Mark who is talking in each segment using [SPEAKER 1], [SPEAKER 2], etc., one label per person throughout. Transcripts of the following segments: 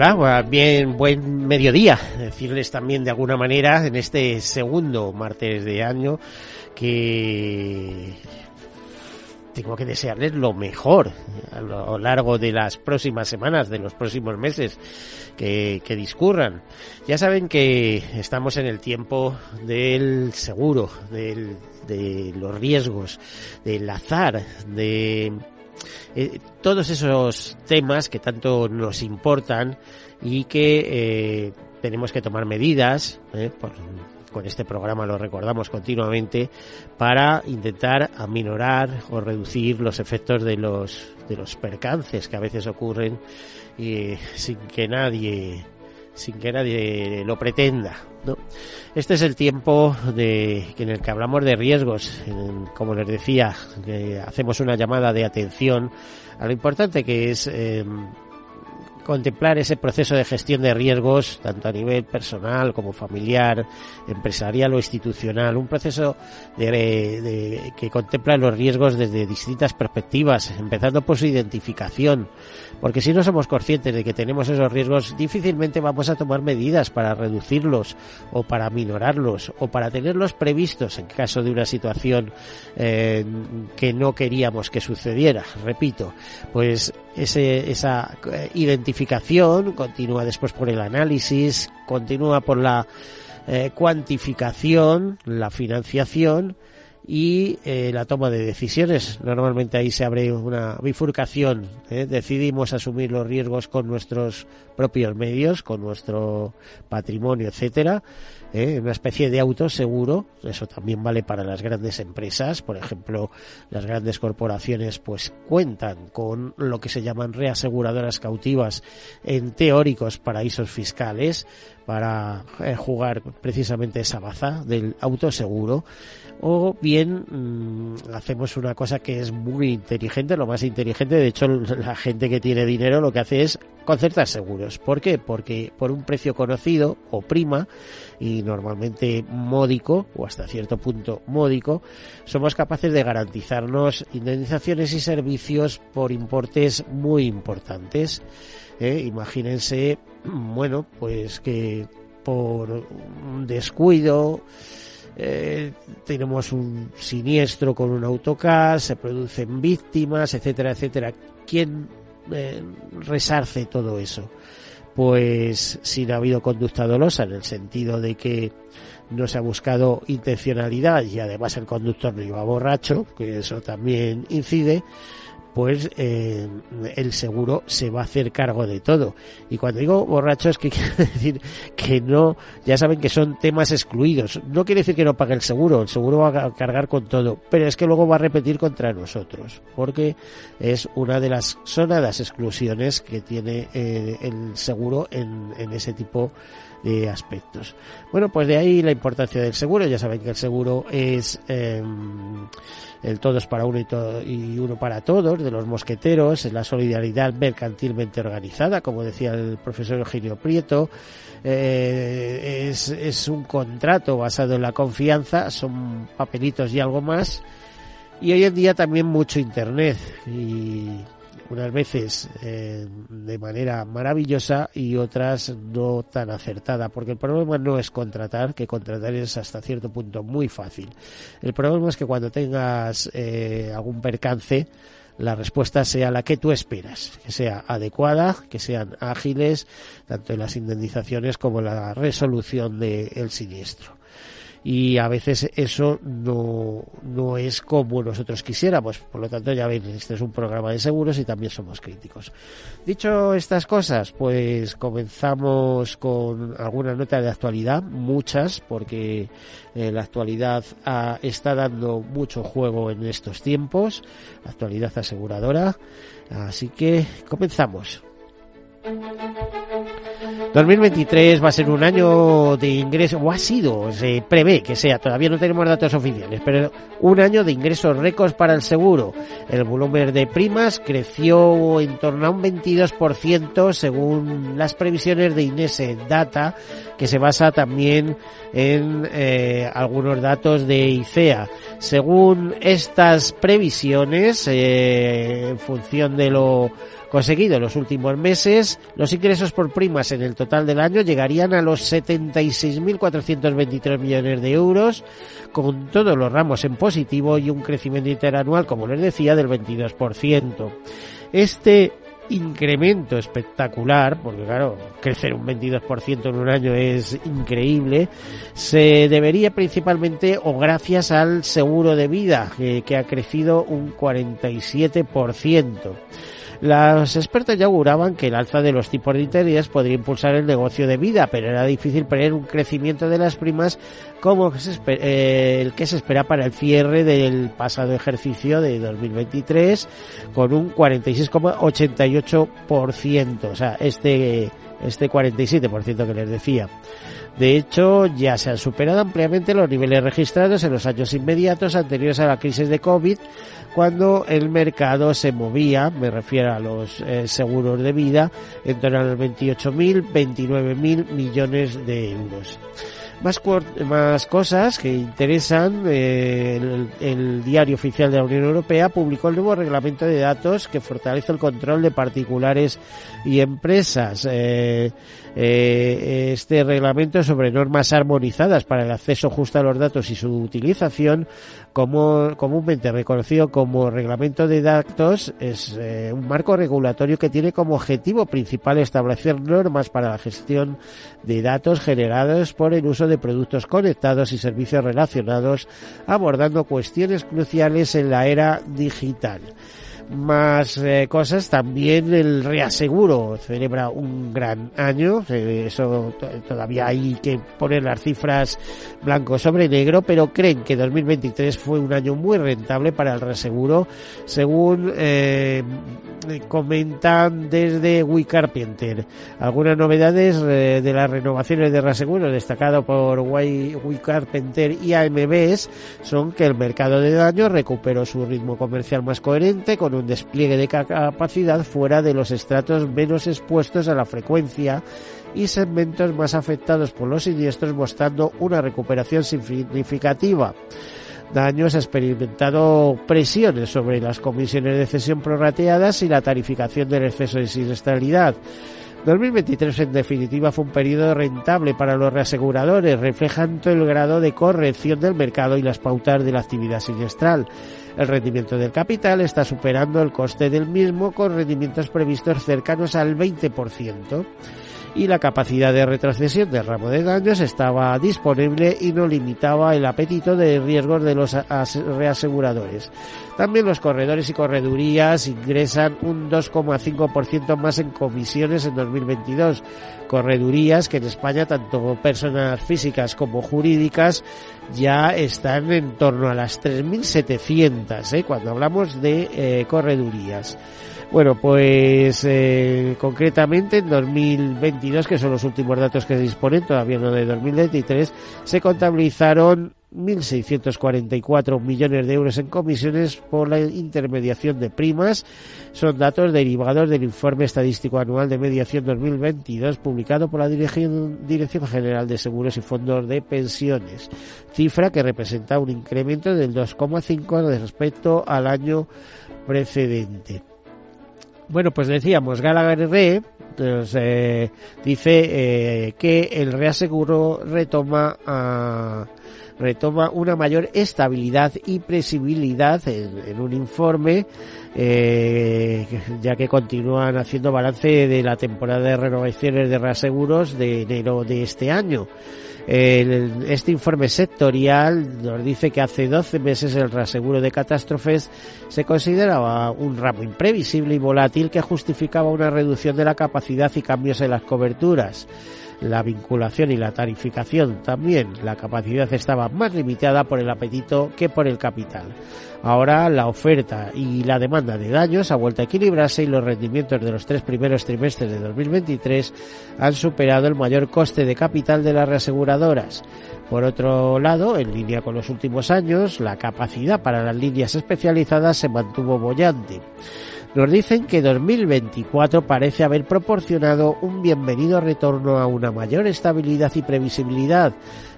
[SPEAKER 1] Hola, bien, buen mediodía. Decirles también de alguna manera en este segundo martes de año que tengo que desearles lo mejor a lo largo de las próximas semanas, de los próximos meses que, que discurran. Ya saben que estamos en el tiempo del seguro, del, de los riesgos, del azar, de eh, todos esos temas que tanto nos importan y que eh, tenemos que tomar medidas, eh, con este programa lo recordamos continuamente, para intentar aminorar o reducir los efectos de los, de los percances que a veces ocurren y sin que nadie sin que nadie lo pretenda. Este es el tiempo de, en el que hablamos de riesgos, como les decía, hacemos una llamada de atención a lo importante que es eh, contemplar ese proceso de gestión de riesgos, tanto a nivel personal como familiar, empresarial o institucional, un proceso de, que contempla los riesgos desde distintas perspectivas, empezando por su identificación, porque si no somos conscientes de que tenemos esos riesgos, difícilmente vamos a tomar medidas para reducirlos o para minorarlos o para tenerlos previstos en caso de una situación eh, que no queríamos que sucediera. Repito, pues ese, esa eh, identificación continúa después por el análisis, continúa por la eh, cuantificación, la financiación y eh, la toma de decisiones. Normalmente ahí se abre una bifurcación. Decidimos asumir los riesgos con nuestros propios medios, con nuestro patrimonio, etcétera ¿eh? una especie de auto seguro. Eso también vale para las grandes empresas. Por ejemplo, las grandes corporaciones pues cuentan con lo que se llaman reaseguradoras cautivas en teóricos paraísos fiscales para eh, jugar precisamente esa baza del autoseguro o bien mm, hacemos una cosa que es muy inteligente, lo más inteligente, de hecho la gente que tiene dinero lo que hace es concertar seguros. ¿Por qué? Porque por un precio conocido o prima y normalmente módico o hasta cierto punto módico, somos capaces de garantizarnos indemnizaciones y servicios por importes muy importantes. ¿eh? Imagínense, bueno, pues que por un descuido, eh, tenemos un siniestro con un autocar, se producen víctimas, etcétera, etcétera. ¿Quién eh, resarce todo eso? Pues si no ha habido conducta dolosa, en el sentido de que no se ha buscado intencionalidad y además el conductor no iba borracho, que eso también incide, pues eh, el seguro se va a hacer cargo de todo. Y cuando digo borracho es que quiere decir que no, ya saben que son temas excluidos. No quiere decir que no pague el seguro, el seguro va a cargar con todo, pero es que luego va a repetir contra nosotros, porque es una de las sonadas exclusiones que tiene eh, el seguro en, en ese tipo de aspectos. Bueno, pues de ahí la importancia del seguro. Ya saben que el seguro es eh, el todos para uno y, y uno para todos, de los mosqueteros, es la solidaridad mercantilmente organizada, como decía el profesor Eugenio Prieto. Eh, es, un contrato basado en la confianza, son papelitos y algo más. Y hoy en día también mucho Internet. Unas veces eh, de manera maravillosa y otras no tan acertada, porque el problema no es contratar, que contratar es hasta cierto punto muy fácil. El problema es que cuando tengas eh, algún percance, la respuesta sea la que tú esperas, que sea adecuada, que sean ágiles, tanto en las indemnizaciones como en la resolución del siniestro. Y a veces eso no, no es como nosotros quisiéramos. Por lo tanto, ya veis, este es un programa de seguros y también somos críticos. Dicho estas cosas, pues comenzamos con alguna nota de actualidad, muchas, porque eh, la actualidad está dando mucho juego en estos tiempos, actualidad aseguradora. Así que comenzamos. 2023 va a ser un año de ingresos, o ha sido, se prevé que sea, todavía no tenemos datos oficiales, pero un año de ingresos récords para el seguro. El volumen de primas creció en torno a un 22% según las previsiones de Inese Data, que se basa también en eh, algunos datos de ICEA. Según estas previsiones, eh, en función de lo conseguido en los últimos meses, los ingresos por primas en el total del año llegarían a los 76.423 millones de euros, con todos los ramos en positivo y un crecimiento interanual, como les decía, del 22%. Este incremento espectacular, porque claro, crecer un 22% en un año es increíble, se debería principalmente o gracias al seguro de vida, que, que ha crecido un 47%. Los expertos ya auguraban que el alza de los tipos de interés podría impulsar el negocio de vida, pero era difícil prever un crecimiento de las primas como eh, el que se espera para el cierre del pasado ejercicio de 2023 con un 46,88%, o sea, este este 47% que les decía. De hecho, ya se han superado ampliamente los niveles registrados en los años inmediatos anteriores a la crisis de COVID, cuando el mercado se movía, me refiero a los eh, seguros de vida, en torno a los 28.000, 29.000 millones de euros. Más, más cosas que interesan, eh, el, diario oficial de la Unión Europea publicó el nuevo reglamento de datos que fortalece el control de particulares y empresas. Eh, eh, este reglamento sobre normas armonizadas para el acceso justo a los datos y su utilización, como, comúnmente reconocido como reglamento de datos, es eh, un marco regulatorio que tiene como objetivo principal establecer normas para la gestión de datos generados por el uso de productos conectados y servicios relacionados, abordando cuestiones cruciales en la era digital más eh, cosas. También el reaseguro celebra un gran año. Eh, eso todavía hay que poner las cifras blanco sobre negro, pero creen que 2023 fue un año muy rentable para el reaseguro, según eh, comentan desde We Carpenter. Algunas novedades de las renovaciones de reaseguro destacado por We Carpenter y AMBs son que el mercado de daños recuperó su ritmo comercial más coherente con un despliegue de capacidad fuera de los estratos menos expuestos a la frecuencia y segmentos más afectados por los siniestros mostrando una recuperación significativa. Daños ha experimentado presiones sobre las comisiones de cesión prorrateadas y la tarificación del exceso de siniestralidad. 2023 en definitiva fue un periodo rentable para los reaseguradores, reflejando el grado de corrección del mercado y las pautas de la actividad siniestral. El rendimiento del capital está superando el coste del mismo con rendimientos previstos cercanos al 20% y la capacidad de retrocesión del ramo de daños estaba disponible y no limitaba el apetito de riesgos de los reaseguradores. También los corredores y corredurías ingresan un 2,5% más en comisiones en 2022. Corredurías que en España tanto personas físicas como jurídicas ya están en torno a las 3.700 ¿eh? cuando hablamos de eh, corredurías. Bueno, pues eh, concretamente en 2022, que son los últimos datos que se disponen, todavía no de 2023, se contabilizaron 1.644 millones de euros en comisiones por la intermediación de primas. Son datos derivados del informe estadístico anual de mediación 2022 publicado por la Dirección, General de Seguros y Fondos de Pensiones, cifra que representa un incremento del 2,5 respecto al año precedente. Bueno, pues decíamos, Gallagher Re pues, eh, dice eh, que el reaseguro retoma a retoma una mayor estabilidad y previsibilidad en, un informe, eh, ya que continúan haciendo balance de la temporada de renovaciones de reaseguros de enero de este año. Este informe sectorial nos dice que hace 12 meses el reaseguro de catástrofes se consideraba un ramo imprevisible y volátil que justificaba una reducción de la capacidad y cambios en las coberturas la vinculación y la tarificación también. La capacidad estaba más limitada por el apetito que por el capital. Ahora la oferta y la demanda de daños ha vuelto a equilibrarse y los rendimientos de los tres primeros trimestres de 2023 han superado el mayor coste de capital de las reaseguradoras. Por otro lado, en línea con los últimos años, la capacidad para las líneas especializadas se mantuvo bollante nos dicen que 2024 parece haber proporcionado un bienvenido retorno a una mayor estabilidad y previsibilidad,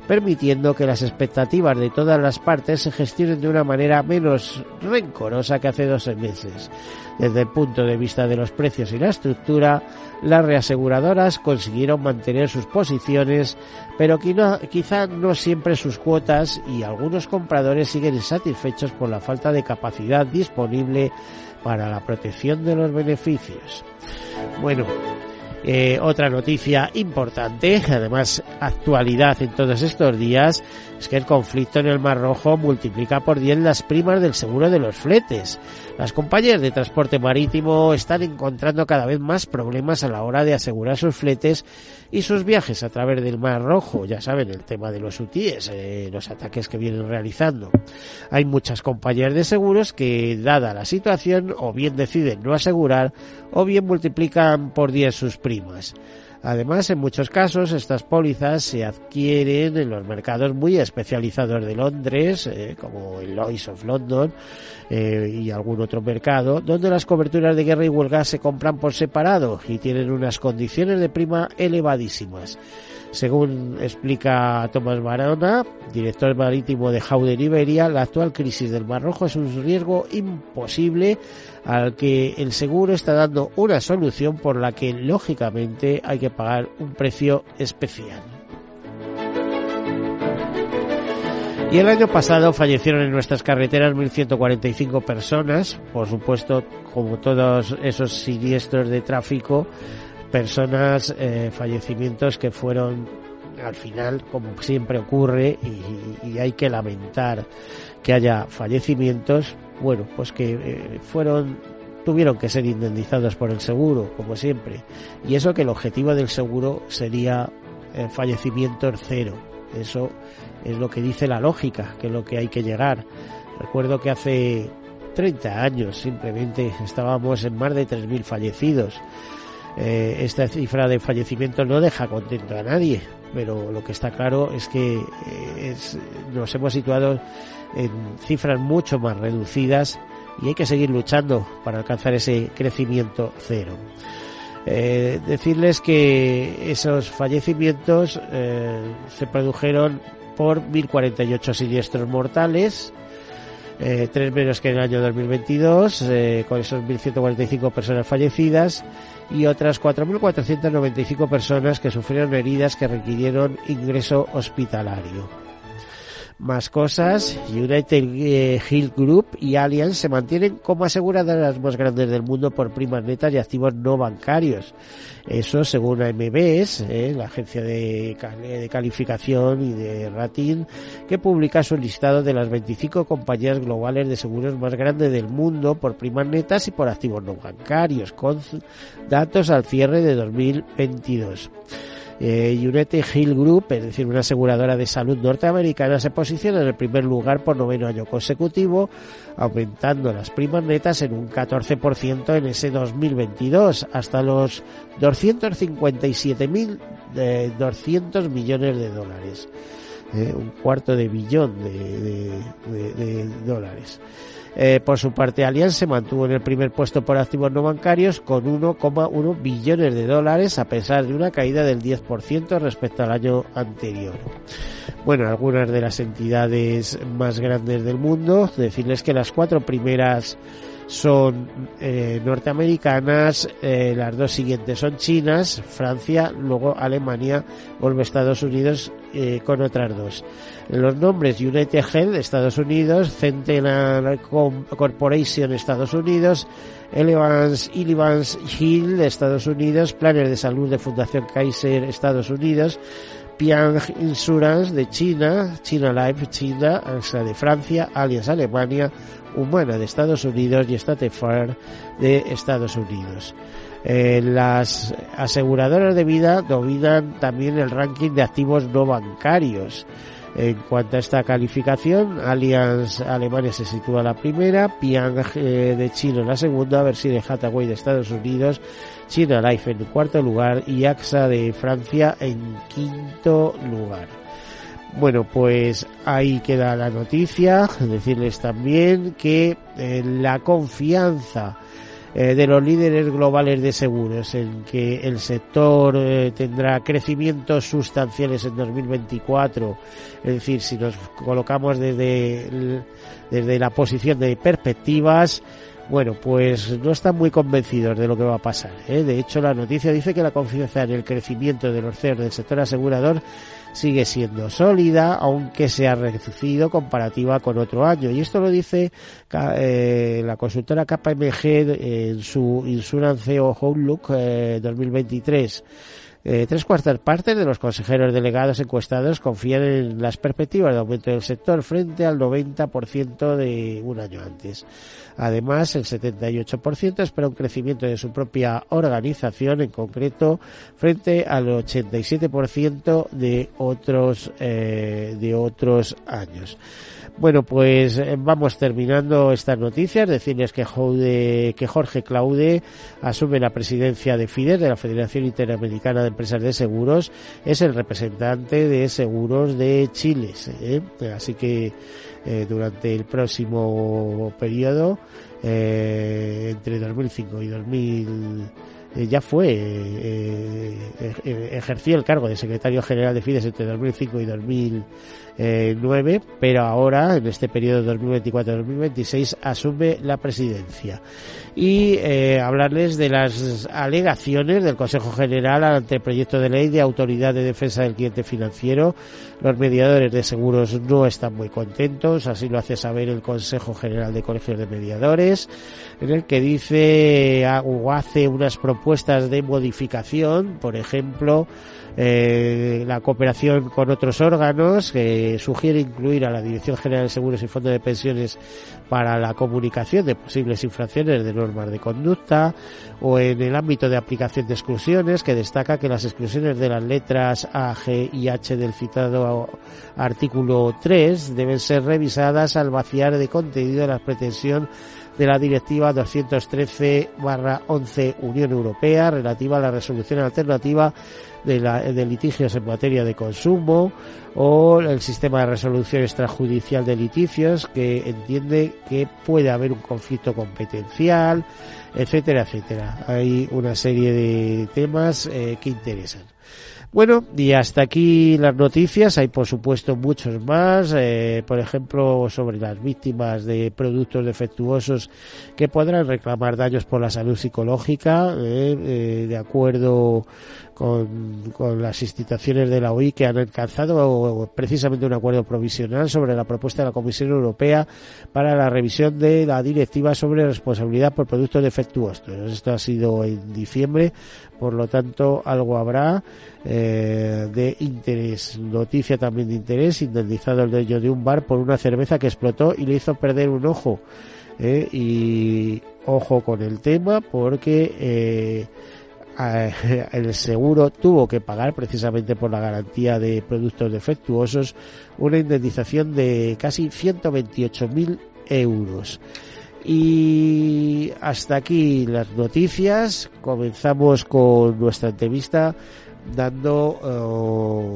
[SPEAKER 1] permitiendo que las expectativas de todas las partes se gestionen de una manera menos rencorosa que hace 12 meses. Desde el punto de vista de los precios y la estructura, las reaseguradoras consiguieron mantener sus posiciones, pero quizá no siempre sus cuotas y algunos compradores siguen insatisfechos por la falta de capacidad disponible para la protección de los beneficios. Bueno, eh, otra noticia importante, además actualidad en todos estos días, es que el conflicto en el Mar Rojo multiplica por 10 las primas del seguro de los fletes. Las compañías de transporte marítimo están encontrando cada vez más problemas a la hora de asegurar sus fletes y sus viajes a través del Mar Rojo. Ya saben, el tema de los UTIs, eh, los ataques que vienen realizando. Hay muchas compañías de seguros que, dada la situación, o bien deciden no asegurar o bien multiplican por 10 sus primas. Además, en muchos casos, estas pólizas se adquieren en los mercados muy especializados de Londres, eh, como el Lloyd's of London eh, y algún otro mercado, donde las coberturas de guerra y huelga se compran por separado y tienen unas condiciones de prima elevadísimas. Según explica Tomás Barona, director marítimo de Howden Iberia, la actual crisis del Mar Rojo es un riesgo imposible al que el seguro está dando una solución por la que lógicamente hay que pagar un precio especial. Y el año pasado fallecieron en nuestras carreteras 1.145 personas, por supuesto, como todos esos siniestros de tráfico, personas, eh, fallecimientos que fueron al final, como siempre ocurre, y, hay que lamentar que haya fallecimientos, bueno, pues que eh, fueron tuvieron que ser indemnizados por el seguro, como siempre. Y eso que el objetivo del seguro sería el fallecimiento cero. Eso es lo que dice la lógica, que es lo que hay que llegar. Recuerdo que hace 30 años simplemente estábamos en más de 3.000 fallecidos. Eh, esta cifra de fallecimientos no deja contento a nadie, pero lo que está claro es que eh, nos hemos situado en cifras mucho más reducidas y hay que seguir luchando para alcanzar ese crecimiento cero. Eh, decirles que esos fallecimientos se produjeron por 1.048 siniestros mortales, tres menos que en el año 2022, eh, con esos 1.145 personas fallecidas y otras 4.495 personas que sufrieron heridas que requirieron ingreso hospitalario. Más cosas, United eh, Hill Group y Allianz se mantienen como aseguradoras más grandes del mundo por primas netas y activos no bancarios. Eso según AMBS, eh, la agencia de, de, calificación y de rating, que publica su listado de las 25 compañías globales de seguros más grandes del mundo por primas netas y por activos no bancarios, con datos al cierre de 2022. Eh, United Hill Group, es decir, una aseguradora de salud norteamericana, se posiciona en el primer lugar por noveno año consecutivo, aumentando las primas netas en un 14% en ese 2022, hasta los 257.200 200 millones de dólares. Eh, un cuarto de billón de dólares. Eh, por su parte, Allianz se mantuvo en el primer puesto por activos no bancarios con 1,1 billones de dólares a pesar de una caída del 10% respecto al año anterior. Bueno, algunas de las entidades más grandes del mundo, decirles que las cuatro primeras son eh, norteamericanas, eh, las dos siguientes son chinas, Francia, luego Alemania, vuelve Estados Unidos eh, con otras dos. Los nombres United Health, Estados Unidos, Centennial Corporation, Estados Unidos, Elevance, Elevance Hill, Estados Unidos, Planes de Salud de Fundación Kaiser, Estados Unidos, Piang Insurance de China, China Life China, AXA de Francia, Allianz Alemania, Humana de Estados Unidos y State Farm de Estados Unidos. Eh, las aseguradoras de vida dominan también el ranking de activos no bancarios. En cuanto a esta calificación, Allianz Alemania se sitúa la primera, Piang eh, de China la segunda, Berkshire Hathaway de Estados Unidos, China Life en cuarto lugar y AXA de Francia en quinto lugar. Bueno, pues ahí queda la noticia. Decirles también que eh, la confianza eh, de los líderes globales de seguros en que el sector eh, tendrá crecimientos sustanciales en 2024, es decir, si nos colocamos desde, desde la posición de perspectivas, bueno, pues no están muy convencidos de lo que va a pasar. ¿eh? De hecho, la noticia dice que la confianza en el crecimiento de los CEOs del sector asegurador sigue siendo sólida, aunque se ha reducido comparativa con otro año. Y esto lo dice eh, la consultora KPMG en su Insurance Outlook 2023. Eh, tres cuartas partes de los consejeros delegados encuestados confían en las perspectivas de aumento del sector frente al 90% de un año antes. Además, el 78% espera un crecimiento de su propia organización, en concreto, frente al 87% de otros, eh, de otros años. Bueno, pues eh, vamos terminando estas noticias. Decirles que, que Jorge Claude asume la presidencia de FIDES, de la Federación Interamericana de Empresas de Seguros. Es el representante de seguros de Chile. ¿eh? Así que eh, durante el próximo periodo, entre 2005 y 2000 ya fue, ejerció el cargo de secretario general de FIDES entre 2005 y 2000 9, pero ahora, en este periodo 2024-2026, asume la presidencia. Y eh, hablarles de las alegaciones del Consejo General ante el proyecto de ley de Autoridad de Defensa del Cliente Financiero. Los mediadores de seguros no están muy contentos, así lo hace saber el Consejo General de Colegios de Mediadores, en el que dice o hace unas propuestas de modificación, por ejemplo, eh, la cooperación con otros órganos, sugiere incluir a la Dirección General de Seguros y Fondos de Pensiones para la comunicación de posibles infracciones de normas de conducta, o en el ámbito de aplicación de exclusiones, que destaca que las exclusiones de las letras A, G y H del citado artículo 3 deben ser revisadas al vaciar de contenido la pretensión de la Directiva 213-11 Unión Europea relativa a la resolución alternativa de, litigios en materia de consumo o el sistema de resolución extrajudicial de litigios que entiende que puede haber un conflicto competencial, etcétera, etcétera. Hay una serie de temas eh, que interesan. Bueno, y hasta aquí las noticias. Hay, por supuesto, muchos más. Eh, por ejemplo, sobre las víctimas de productos defectuosos que podrán reclamar daños por la salud psicológica, eh, eh, de acuerdo con, con, las instituciones de la OI que han alcanzado precisamente un acuerdo provisional sobre la propuesta de la Comisión Europea para la revisión de la directiva sobre responsabilidad por productos defectuosos. Esto ha sido en diciembre, por lo tanto algo habrá eh, de interés. Noticia también de interés, indemnizado el dueño de un bar por una cerveza que explotó y le hizo perder un ojo. Eh, y ojo con el tema porque eh, el seguro tuvo que pagar precisamente por la garantía de productos defectuosos una indemnización de casi 128.000 euros. Y hasta aquí las noticias. Comenzamos con nuestra entrevista dando,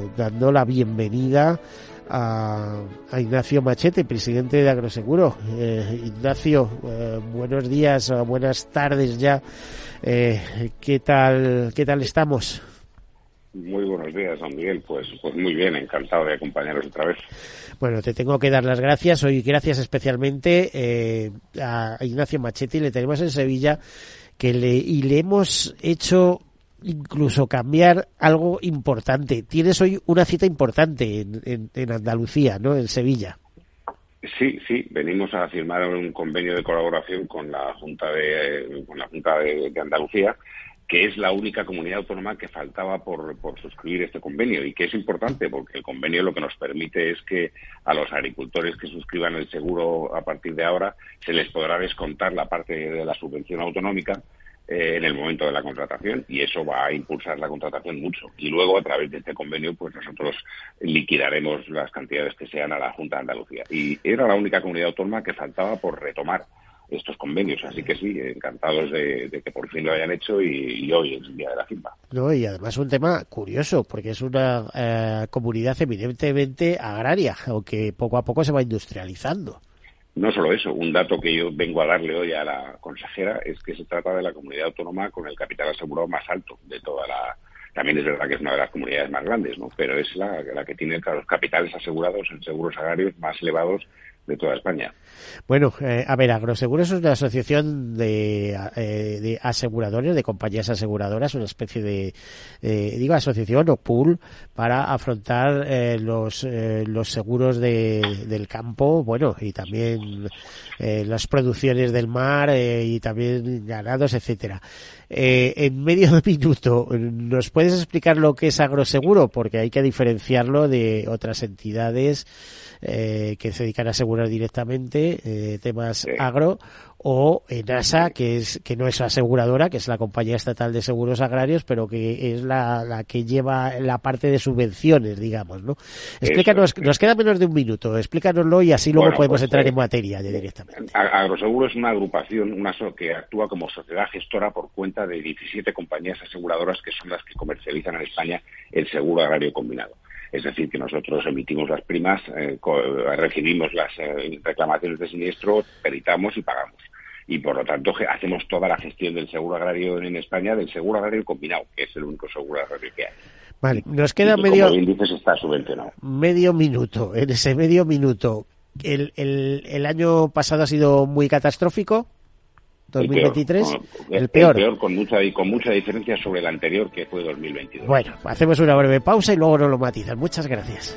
[SPEAKER 1] eh, dando la bienvenida a, Ignacio Machete, presidente de Agroseguro. Eh, Ignacio, eh, buenos días, buenas tardes ya. Eh, ¿Qué tal, qué tal estamos?
[SPEAKER 2] Muy buenos días, don Miguel. Pues, pues muy bien, encantado de acompañaros otra vez.
[SPEAKER 1] Bueno, te tengo que dar las gracias. Hoy gracias especialmente eh, a Ignacio Machete. Le tenemos en Sevilla que le, y le hemos hecho incluso cambiar algo importante. Tienes hoy una cita importante en, en, Andalucía, ¿no? En Sevilla.
[SPEAKER 2] Sí, sí, venimos a firmar un convenio de colaboración con la Junta de, con la Junta de, Andalucía que es la única comunidad autónoma que faltaba por, por, suscribir este convenio y que es importante porque el convenio lo que nos permite es que a los agricultores que suscriban el seguro a partir de ahora se les podrá descontar la parte de la subvención autonómica eh, en el momento de la contratación y eso va a impulsar la contratación mucho. Y luego, a través de este convenio, pues nosotros liquidaremos las cantidades que sean a la Junta de Andalucía. Y era la única comunidad autónoma que faltaba por retomar estos convenios. Así que sí, encantados de, que por fin lo hayan hecho y, hoy es el día de la firma.
[SPEAKER 1] No, y además un tema curioso, porque es una eh, comunidad eminentemente agraria, aunque poco a poco se va industrializando.
[SPEAKER 2] No solo eso, un dato que yo vengo a darle hoy a la consejera es que se trata de la comunidad autónoma con el capital asegurado más alto de toda la. También es verdad que es una de las comunidades más grandes, ¿no? Pero es la, que tiene los capitales asegurados en seguros agrarios más elevados de toda España.
[SPEAKER 1] Bueno, eh, a ver, Agroseguros es una asociación de, eh, de, aseguradores, de compañías aseguradoras, una especie de, eh, digo, asociación o pool para afrontar eh, los, los seguros de, del campo, bueno, y también las producciones del mar y también ganados, etcétera. en medio de minuto, ¿nos puedes explicar lo que es agroseguro? Porque hay que diferenciarlo de otras entidades que se dedican a asegurar directamente eh, temas agro o ENASA, que es que no es aseguradora, que es la compañía estatal de seguros agrarios, pero que es la, la que lleva la parte de subvenciones, digamos, ¿no? Explícanos, nos queda menos de un minuto, explícanoslo y así luego podemos pues, entrar en eh, materia directamente.
[SPEAKER 2] Agroseguro es una agrupación una que actúa como sociedad gestora por cuenta de 17 compañías aseguradoras que son las que comercializan en España el seguro agrario combinado. Es decir, que nosotros emitimos las primas, eh, recibimos las eh, reclamaciones de siniestro, peritamos y pagamos. Y por lo tanto hacemos toda la gestión del seguro agrario en España, del seguro agrario combinado, que es el único seguro agrario que hay.
[SPEAKER 1] Vale, nos queda medio.
[SPEAKER 2] está subvencionado.
[SPEAKER 1] Medio minuto. En ese medio minuto, el, el, el año pasado ha sido muy catastrófico. 2023,
[SPEAKER 2] el peor. El peor, con mucha, con mucha diferencia sobre el anterior que fue 2022.
[SPEAKER 1] Bueno, hacemos una breve pausa y luego nos lo matizan. Muchas gracias.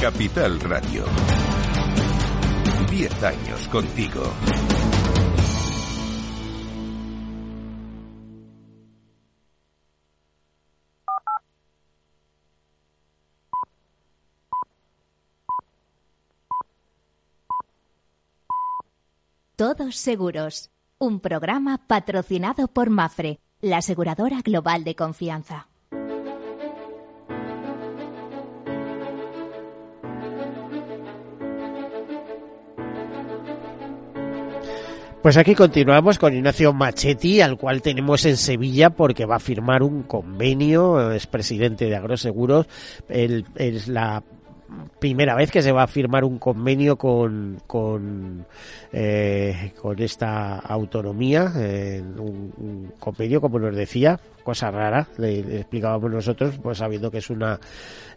[SPEAKER 3] Capital Radio. 10 años contigo.
[SPEAKER 4] Todos Seguros, un programa patrocinado por Mafre, la aseguradora global de confianza.
[SPEAKER 1] Pues aquí continuamos con Ignacio Machetti, al cual tenemos en Sevilla porque va a firmar un convenio, es presidente de Agroseguros, es la primera vez que se va a firmar un convenio con, con, eh, con esta autonomía, eh, un, convenio, como nos decía, cosa rara, le, explicábamos nosotros, pues sabiendo que es una,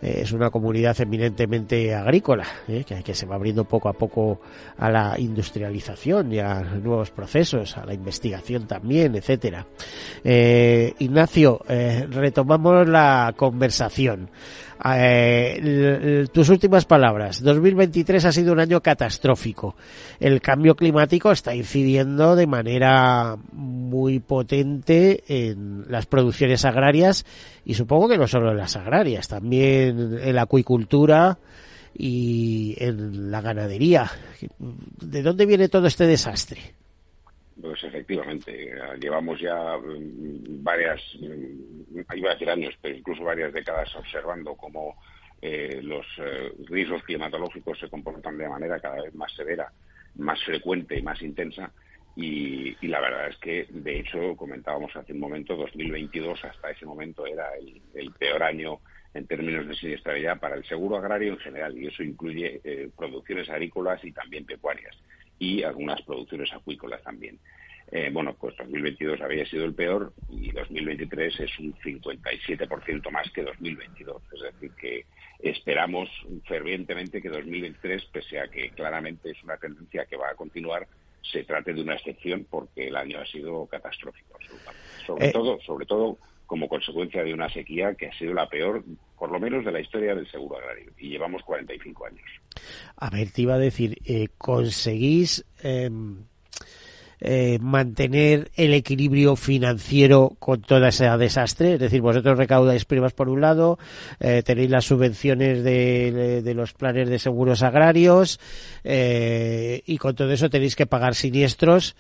[SPEAKER 1] eh, es una comunidad eminentemente agrícola, que, que, se va abriendo poco a poco a la industrialización y a nuevos procesos, a la investigación también, etcétera. Ignacio, retomamos la conversación. Eh, tus últimas palabras. 2023 ha sido un año catastrófico. El cambio climático está incidiendo de manera muy potente en las producciones agrarias y supongo que no solo en las agrarias, también en la acuicultura y en la ganadería. ¿De dónde viene todo este desastre?
[SPEAKER 2] Pues efectivamente, llevamos ya mm, varias, mm, iba a decir años, pero incluso varias décadas observando cómo eh, los eh, riesgos climatológicos se comportan de manera cada vez más severa, más frecuente y más intensa. Y, la verdad es que, de hecho, comentábamos hace un momento, 2022 hasta ese momento era el, peor año en términos de siniestralidad para el seguro agrario en general, y eso incluye eh, producciones agrícolas y también pecuarias y algunas producciones acuícolas también. Eh, bueno, pues 2022 había sido el peor y 2023 es un 57% más que 2022. Es decir, que esperamos fervientemente que 2023, pese a que claramente es una tendencia que va a continuar, se trate de una excepción porque el año ha sido catastrófico, Sobre eh. todo, sobre todo como consecuencia de una sequía que ha sido la peor, por lo menos de la historia del seguro agrario, y llevamos 45 años.
[SPEAKER 1] A ver, te iba a decir, eh, ¿conseguís em, eh, mantener el equilibrio financiero con toda esa desastre? Es decir, vosotros recaudáis primas por un lado, eh, tenéis las subvenciones de, de, los planes de seguros agrarios y con todo eso tenéis que pagar siniestros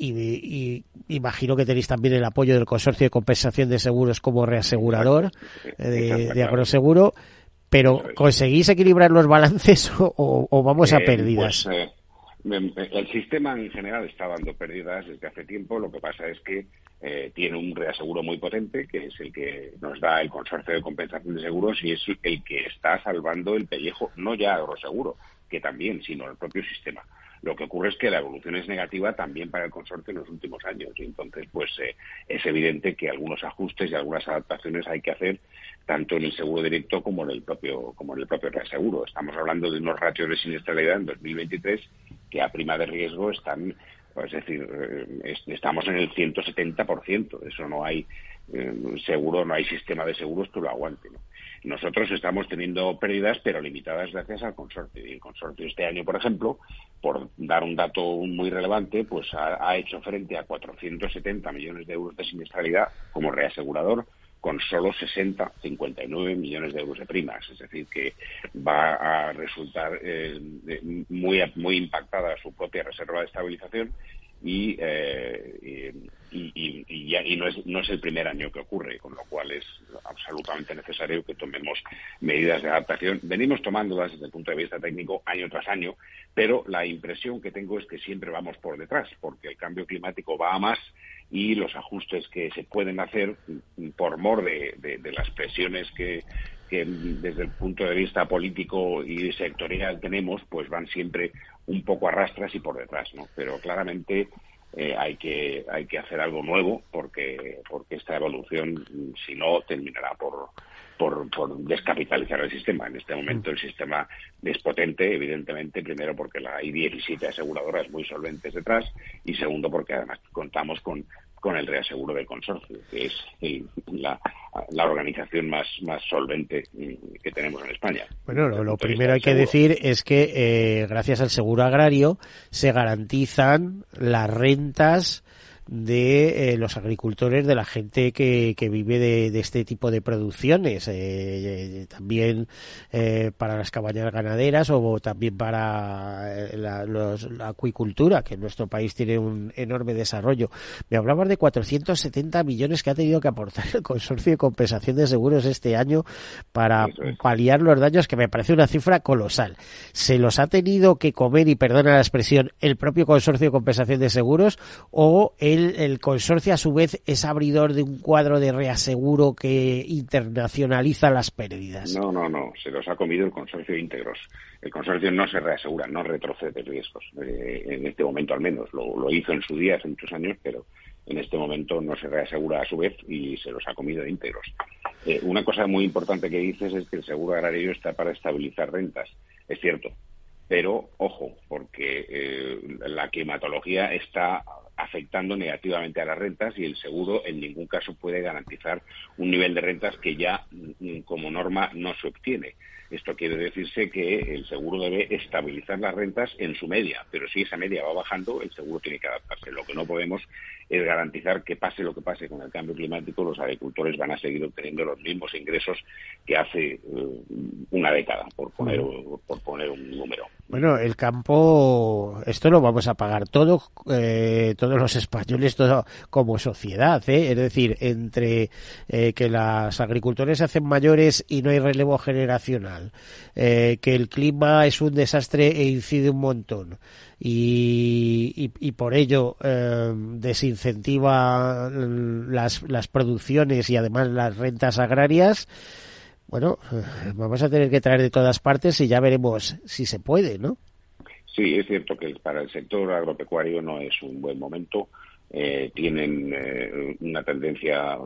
[SPEAKER 1] y, imagino que tenéis también el apoyo del Consorcio de Compensación de Seguros como reasegurador eh, de, Agroseguro, pero ¿conseguís equilibrar los balances o, vamos a eh, pérdidas?
[SPEAKER 2] Pues, eh, el sistema en general está dando pérdidas desde hace tiempo. Lo que pasa es que tiene un reaseguro muy potente, que es el que nos da el Consorcio de Compensación de Seguros y es el que está salvando el pellejo, no ya agroseguro, que también, sino el propio sistema. Lo que ocurre es que la evolución es negativa también para el consorcio en los últimos años y entonces pues eh, es evidente que algunos ajustes y algunas adaptaciones hay que hacer tanto en el seguro directo como en el propio como en el propio reaseguro. Estamos hablando de unos ratios de siniestralidad en 2023 que a prima de riesgo están es decir, eh, estamos en el 170%. Eso no hay eh, seguro, no hay sistema de seguros que lo aguante. ¿no? Nosotros estamos teniendo pérdidas, pero limitadas gracias al consorcio. Y el consorcio este año, por ejemplo, por dar un dato muy relevante, pues ha, hecho frente a 470 millones de euros de siniestralidad como reasegurador con solo 60, 59 millones de euros de primas. Es decir, que va a resultar eh, muy, muy impactada su propia reserva de estabilización y, eh, y, no, es, no es el primer año que ocurre, con lo cual es absolutamente necesario que tomemos medidas de adaptación. Venimos tomándolas desde el punto de vista técnico año tras año, pero la impresión que tengo es que siempre vamos por detrás, porque el cambio climático va a más y los ajustes que se pueden hacer por mor de, de, las presiones que, que desde el punto de vista político y sectorial tenemos, pues van siempre un poco a rastras y por detrás, ¿no? Pero claramente eh, hay que hay que hacer algo nuevo porque porque esta evolución si no terminará por, por, por descapitalizar el sistema. En este momento el sistema es potente evidentemente primero porque la hay 17 aseguradoras muy solventes detrás y segundo porque además contamos con con el reaseguro del consorcio, que es la, organización más, más solvente que tenemos en España.
[SPEAKER 1] Bueno, lo, primero hay que decir es que eh, gracias al seguro agrario se garantizan las rentas de eh, los agricultores, de la gente que, que vive de, este tipo de producciones, eh, también eh, para las cabañas ganaderas o también para la, la, acuicultura, que en nuestro país tiene un enorme desarrollo. Me hablabas de 470 millones que ha tenido que aportar el Consorcio de Compensación de Seguros este año para paliar los daños, que me parece una cifra colosal. ¿Se los ha tenido que comer, y perdona la expresión, el propio Consorcio de Compensación de Seguros o el el, consorcio a su vez es abridor de un cuadro de reaseguro que internacionaliza las pérdidas.
[SPEAKER 2] No, no, no, se los ha comido el consorcio íntegros. El consorcio no se reasegura, no retrocede riesgos, eh, en este momento al menos. Lo, hizo en su día hace muchos años, pero en este momento no se reasegura a su vez y se los ha comido íntegros. Eh, una cosa muy importante que dices es que el seguro agrario está para estabilizar rentas. Es cierto, pero ojo, porque eh, la climatología está afectando negativamente a las rentas y el seguro en ningún caso puede garantizar un nivel de rentas que ya mm, como norma no se obtiene. Esto quiere decirse que el seguro debe estabilizar las rentas en su media, pero si esa media va bajando, el seguro tiene que adaptarse. Lo que no podemos es garantizar que pase lo que pase con el cambio climático, los agricultores van a seguir obteniendo los mismos ingresos que hace eh, una década, por poner, por poner un número.
[SPEAKER 1] Bueno, el campo, esto lo vamos a pagar todo, eh, todos los españoles, todo como sociedad, ¿eh? es decir, entre eh, que los agricultores se hacen mayores y no hay relevo generacional, que el clima es un desastre e incide un montón, y, y, por ello eh, desincentiva las, las producciones y además las rentas agrarias, bueno, vamos a tener que traer de todas partes y ya veremos si se puede, ¿no?
[SPEAKER 2] Sí, es cierto que para el sector agropecuario no es un buen momento eh, tienen eh, una tendencia,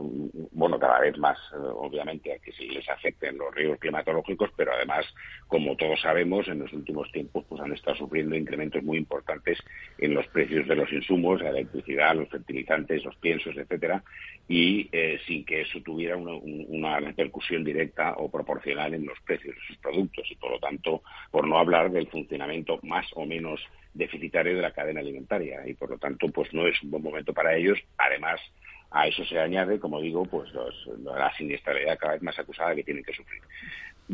[SPEAKER 2] bueno, cada vez más, eh, obviamente, a que sí les afecten los riesgos climatológicos, pero además, como todos sabemos, en los últimos tiempos pues han estado sufriendo incrementos muy importantes en los precios de los insumos, la electricidad, los fertilizantes, los piensos, etcétera, y sin que eso tuviera una, una repercusión directa o proporcional en los precios de sus productos. Y, por lo tanto, por no hablar del funcionamiento más o menos deficitario de la cadena alimentaria y por lo tanto pues no es un buen momento para ellos además a eso se añade como digo pues la siniestralidad cada vez más acusada que tienen que sufrir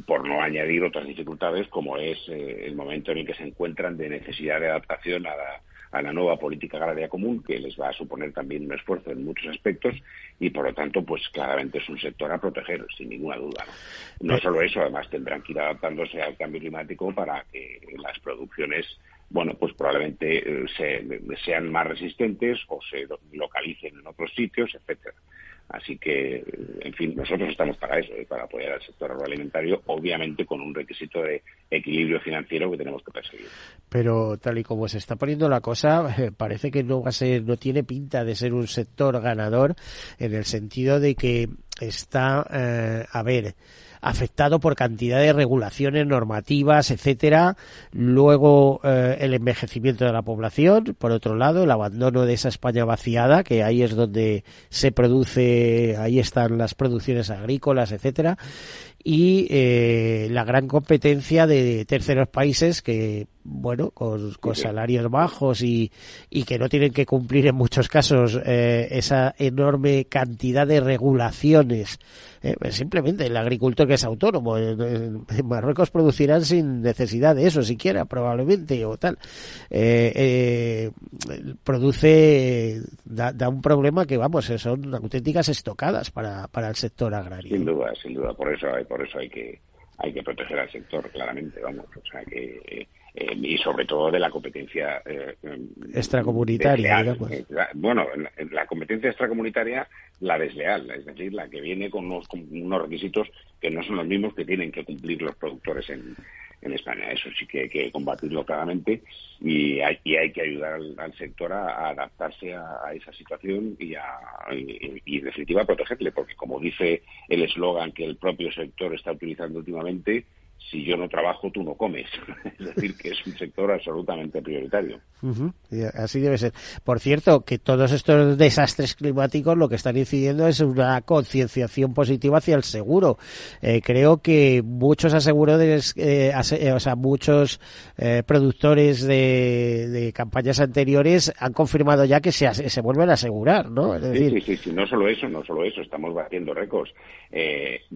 [SPEAKER 2] por no añadir otras dificultades como es eh, el momento en el que se encuentran de necesidad de adaptación a la, a la nueva política agraria común, que les va a suponer también un esfuerzo en muchos aspectos y, por lo tanto, pues claramente es un sector a proteger, sin ninguna duda. No, no solo eso, además tendrán que ir adaptándose al cambio climático para que las producciones bueno, pues probablemente eh, sean más resistentes o se localicen en otros sitios, etcétera. Así que, en fin, nosotros estamos para eso, eh, para apoyar al sector agroalimentario, obviamente con un requisito de equilibrio financiero que tenemos que perseguir.
[SPEAKER 1] Pero tal y como se está poniendo la cosa, eh, parece que no va a ser, no tiene pinta de ser un sector ganador en el sentido de que está, a ver, afectado por cantidad de regulaciones normativas, etcétera. Luego eh, el envejecimiento de la población, por otro lado, el abandono de esa España vaciada, que ahí es donde se produce, ahí están las producciones agrícolas, etcétera y eh, la gran competencia de terceros países que, bueno, con, salarios bajos y, y, que no tienen que cumplir en muchos casos eh, esa enorme cantidad de regulaciones. Eh, pues simplemente el agricultor que es autónomo en, Marruecos producirán sin necesidad de eso siquiera, probablemente, o tal. produce, da, da, un problema que, vamos, son auténticas estocadas para, para el sector agrario.
[SPEAKER 2] Sin duda, sin duda, por eso por eso hay que hay que proteger al sector claramente vamos o sea que eh, y sobre todo de la competencia eh,
[SPEAKER 1] extracomunitaria
[SPEAKER 2] eh, bueno la, competencia extracomunitaria la desleal es decir la que viene con unos, con unos requisitos que no son los mismos que tienen que cumplir los productores en, en España. Eso sí que hay que combatirlo claramente y hay, hay que ayudar al, sector a, adaptarse a, esa situación y, a, y, en definitiva, a protegerle, porque como dice el eslogan que el propio sector está utilizando últimamente, si yo no trabajo, tú no comes. es decir, que es un sector absolutamente prioritario.
[SPEAKER 1] Así debe ser. Por cierto, que todos estos desastres climáticos lo que están incidiendo es una concienciación positiva hacia el seguro. Eh, creo que muchos aseguradores, eh, eh, o sea, muchos productores de, campañas anteriores han confirmado ya que se, se vuelven a asegurar, ¿no?
[SPEAKER 2] sí, sí, sí, no solo eso, no solo eso, estamos batiendo récords.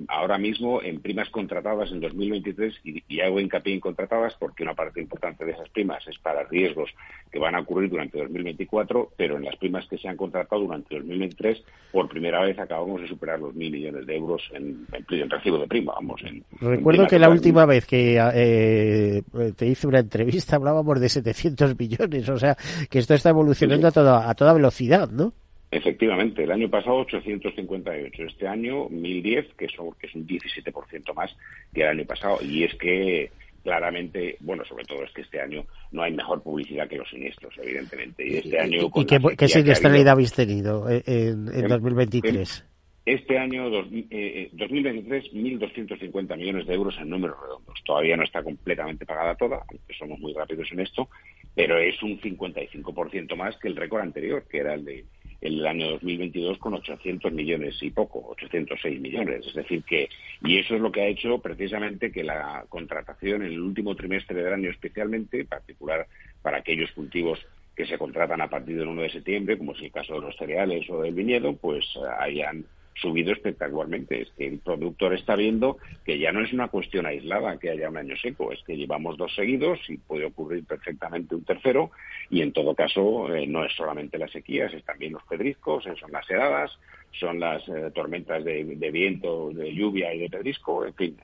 [SPEAKER 2] ahora mismo, en primas contratadas en 2023, y, y hago hincapié en contratadas porque una parte importante de esas primas es para riesgos que van a ocurrir durante 2024, pero en las primas que se han contratado durante 2023, por primera vez acabamos de superar los mil millones de euros en, en, recibo de prima. Vamos, en,
[SPEAKER 1] Recuerdo que la última vez que eh, te hice una entrevista hablábamos de 700 millones, o sea que esto está evolucionando A, toda, a toda velocidad, ¿no?
[SPEAKER 2] Efectivamente, el año pasado 858, este año 1010, que, son, que es un 17% más que el año pasado. Y es que claramente, bueno, sobre todo es que este año no hay mejor publicidad que los siniestros, evidentemente. Y este año.
[SPEAKER 1] ¿Y, qué, qué siniestralidad habéis tenido en, en, 2023?
[SPEAKER 2] Este año, dos, eh, 2023, eh, 1.250 millones de euros en números redondos. Todavía no está completamente pagada toda, aunque somos muy rápidos en esto, pero es un 55% más que el récord anterior, que era el de el año 2022 con 800 millones y poco, 806 millones. Es decir, que, y eso es lo que ha hecho precisamente que la contratación en el último trimestre del año especialmente, en particular para aquellos cultivos que se contratan a partir del 1 de septiembre, como es el caso de los cereales o del viñedo, pues eh, hayan subido espectacularmente. Es que el productor está viendo que ya no es una cuestión aislada que haya un año seco, es que llevamos dos seguidos y puede ocurrir perfectamente un tercero y en todo caso eh, no es solamente las sequías, es también los pedriscos, son las heladas, son las eh, tormentas de, viento, de lluvia y de pedrisco, en fin.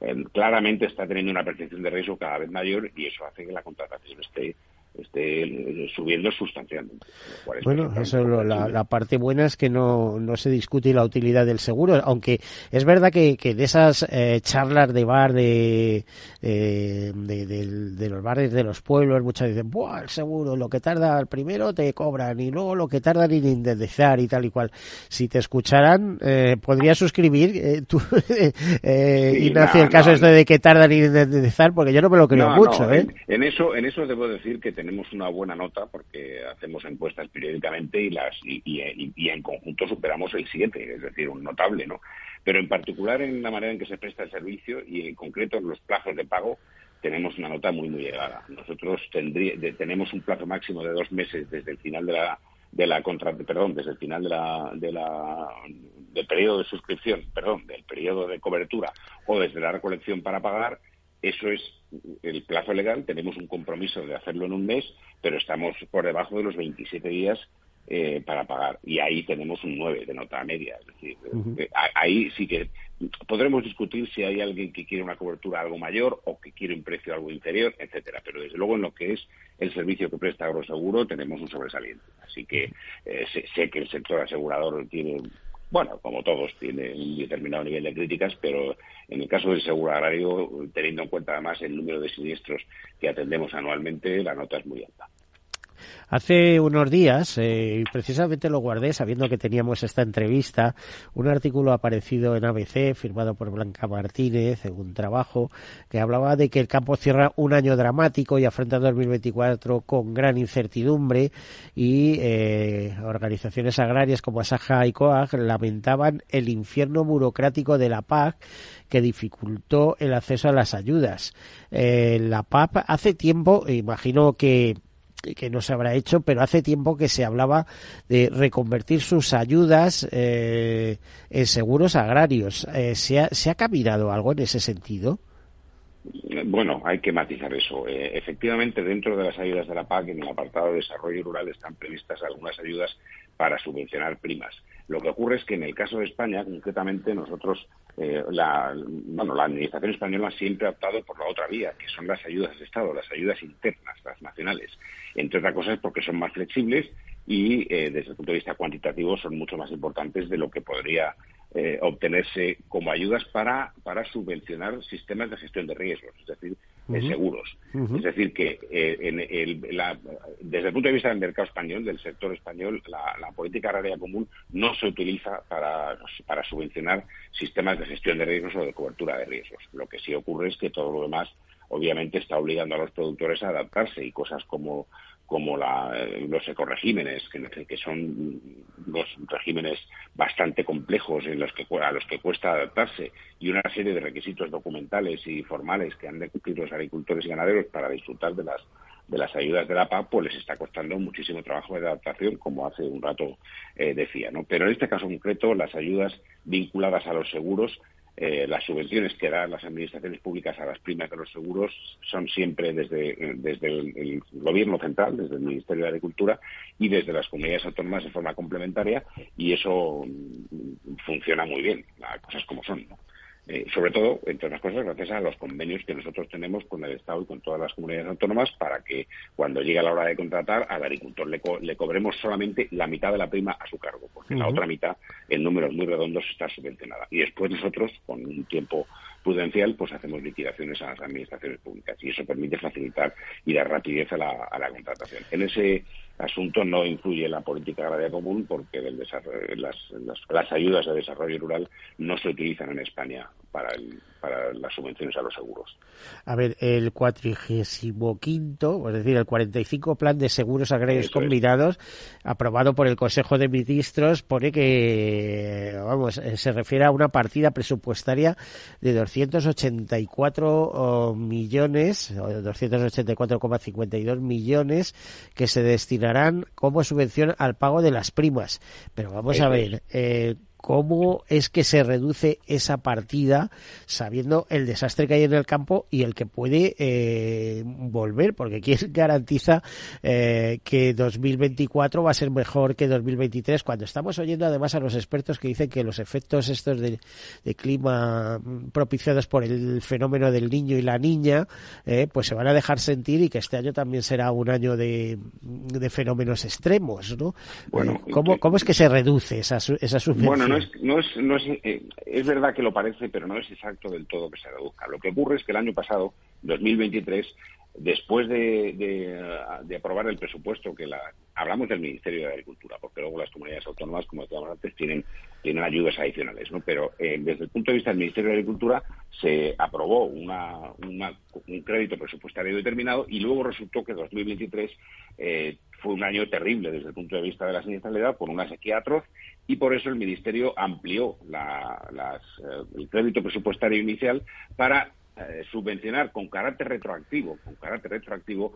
[SPEAKER 2] Eh, claramente está teniendo una percepción de riesgo cada vez mayor y eso hace que la contratación esté esté subiendo sustancialmente.
[SPEAKER 1] Bueno, eso la, parte buena es que no, no se discute la utilidad del seguro, aunque es verdad que, que de esas eh, charlas de bar de, de, de, los bares de los pueblos, muchas dicen, Buah, el seguro, lo que tarda primero te cobran y luego lo que tarda en indemnizar y tal y cual. Si te escucharan, eh, podrías suscribir, eh, tú, eh, Ignacio, el caso este de que tardan en indemnizar, porque yo no me lo creo mucho. ¿eh?
[SPEAKER 2] En, eso, en eso debo decir que tenemos una buena nota porque hacemos encuestas periódicamente y las y, en conjunto superamos el 7, es decir, un notable, ¿no? Pero en particular en la manera en que se presta el servicio y en concreto en los plazos de pago tenemos una nota muy muy elevada. Nosotros tendría, tenemos un plazo máximo de dos meses desde el final de la de la contra, perdón, desde el final de la, de la del periodo de suscripción, perdón, del periodo de cobertura o desde la recolección para pagar eso es el plazo legal, tenemos un compromiso de hacerlo en un mes, pero estamos por debajo de los 27 días eh, para pagar. Y ahí tenemos un 9 de nota media. Es decir, eh, ahí sí que podremos discutir si hay alguien que quiere una cobertura algo mayor o que quiere un precio algo inferior, etcétera. Pero desde luego en lo que es el servicio que presta Agroseguro tenemos un sobresaliente. Así que eh, sé, que el sector asegurador tiene bueno, como todos, tiene un determinado nivel de críticas, pero en el caso del seguro agrario, teniendo en cuenta además el número de siniestros que atendemos anualmente, la nota es muy alta.
[SPEAKER 1] Hace unos días, eh, precisamente lo guardé sabiendo que teníamos esta entrevista, un artículo aparecido en ABC, firmado por Blanca Martínez, en un trabajo, que hablaba de que el campo cierra un año dramático y afronta 2024 con gran incertidumbre y eh, organizaciones agrarias como Asaja y COAG lamentaban el infierno burocrático de la PAC que dificultó el acceso a las ayudas. Eh, la PAP hace tiempo, imagino que que no se habrá hecho, pero hace tiempo que se hablaba de reconvertir sus ayudas eh, en seguros agrarios. Eh, ¿se, ha, ¿Se caminado algo en ese sentido?
[SPEAKER 2] Bueno, hay que matizar eso. Eh, efectivamente, dentro de las ayudas de la PAC, en el apartado de desarrollo rural, están previstas algunas ayudas para subvencionar primas. Lo que ocurre es que en el caso de España, concretamente, nosotros, eh, la, bueno, la Administración española siempre ha optado por la otra vía, que son las ayudas de Estado, las ayudas internas, las nacionales. Entre otras cosas porque son más flexibles y, eh, desde el punto de vista cuantitativo, son mucho más importantes de lo que podría eh, obtenerse como ayudas para, para subvencionar sistemas de gestión de riesgos. Es decir, seguros. Es decir, que eh, en el, desde el punto de vista del mercado español, del sector español, la, política agraria común no se utiliza para, para subvencionar sistemas de gestión de riesgos o de cobertura de riesgos. Lo que sí ocurre es que todo lo demás obviamente está obligando a los productores a adaptarse y cosas como como la, los ecoregímenes, que, son los regímenes bastante complejos en los que, a los que cuesta adaptarse, y una serie de requisitos documentales y formales que han de cumplir los agricultores y ganaderos para disfrutar de las de las ayudas de la PAC, pues les está costando muchísimo trabajo de adaptación, como hace un rato eh, decía. ¿no? Pero en este caso concreto, las ayudas vinculadas a los seguros eh, las subvenciones que dan las administraciones públicas a las primas de los seguros son siempre desde, desde el, Gobierno central, desde el Ministerio de Agricultura y desde las comunidades autónomas de forma complementaria y eso mm, funciona muy bien, las cosas como son. ¿no? Eh, sobre todo, entre otras cosas, gracias a los convenios que nosotros tenemos con el Estado y con todas las comunidades autónomas para que cuando llegue la hora de contratar al agricultor le, le cobremos solamente la mitad de la prima a su cargo, porque la otra mitad, en números muy redondos, está subvencionada. Y después nosotros, con un tiempo prudencial, pues hacemos liquidaciones a las administraciones públicas y eso permite facilitar y dar rapidez a la, a la contratación. En ese asunto no influye la política agraria común porque las, las, ayudas de desarrollo rural no se utilizan en España para, para las subvenciones a los seguros.
[SPEAKER 1] A ver, el cuatrigésimo quinto, es decir, el 45 plan de seguros agrarios combinados, aprobado por el Consejo de Ministros, pone que, vamos, eh, se refiere a una partida presupuestaria de 284 millones, o 284,52 millones que se destinarán como subvención al pago de las primas. Pero vamos a ver, eh, cómo es que se reduce esa partida sabiendo el desastre que hay en el campo y el que puede eh, volver, porque quién garantiza eh, que 2024 va a ser mejor que 2023 cuando estamos oyendo además a los expertos que dicen que los efectos estos de, clima propiciados por el fenómeno del niño y la niña eh, pues se van a dejar sentir y que este año también será un año de, fenómenos extremos, ¿no? Bueno, ¿cómo, ¿cómo, es que se reduce esa, esa subvención?
[SPEAKER 2] No es, no es, no es, eh, es verdad que lo parece, pero no es exacto del todo que se reduzca. Lo que ocurre es que el año pasado, 2023, después de, de, aprobar el presupuesto que la hablamos del Ministerio de Agricultura porque luego las comunidades autónomas como decíamos antes tienen ayudas adicionales no pero eh, desde el punto de vista del Ministerio de Agricultura se aprobó una, un crédito presupuestario determinado y luego resultó que 2023 eh, fue un año terrible desde el punto de vista de la siniestralidad por una sequía atroz y por eso el Ministerio amplió las, eh, el crédito presupuestario inicial para eh, subvencionar con carácter retroactivo, con carácter retroactivo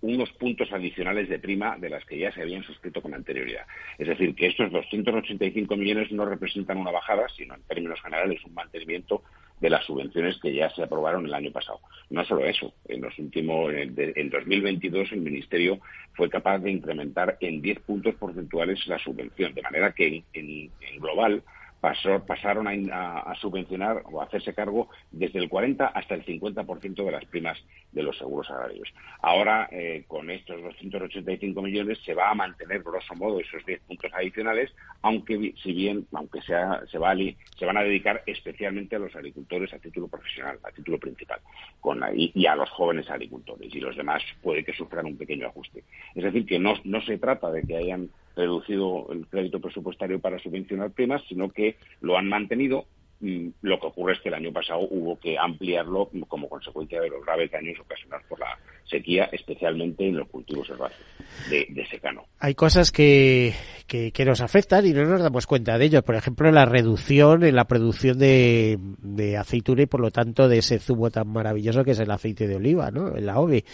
[SPEAKER 2] unos puntos adicionales de prima de las que ya se habían suscrito con anterioridad. Es decir, que estos 285 millones no representan una bajada, sino en términos generales un mantenimiento de las subvenciones que ya se aprobaron el año pasado. No solo eso, en los últimos, en 2022 el Ministerio fue capaz de incrementar en 10 puntos porcentuales la subvención, de manera que en global pasaron a, subvencionar o a hacerse cargo desde el 40 hasta el 50% de las primas de los seguros agrarios. Ahora, eh, con estos 285 millones, se va a mantener, grosso modo, esos 10 puntos adicionales, aunque, si bien, aunque sea, se, va se van a dedicar especialmente a los agricultores a título profesional, a título principal, con y, a los jóvenes agricultores. Y los demás puede que sufran un pequeño ajuste. Es decir, que no, no se trata de que hayan reducido el crédito presupuestario para subvencionar primas, sino que lo han mantenido lo que ocurre es que el año pasado hubo que ampliarlo como consecuencia de los graves daños ocasionados por la sequía, especialmente en los cultivos herbáceos de, secano.
[SPEAKER 1] Hay cosas que, que, nos afectan y no nos damos cuenta de ello. Por ejemplo, la reducción en la producción de, de aceituna y, por lo tanto, de ese zumo tan maravilloso que es el aceite de oliva, ¿no? La OVE,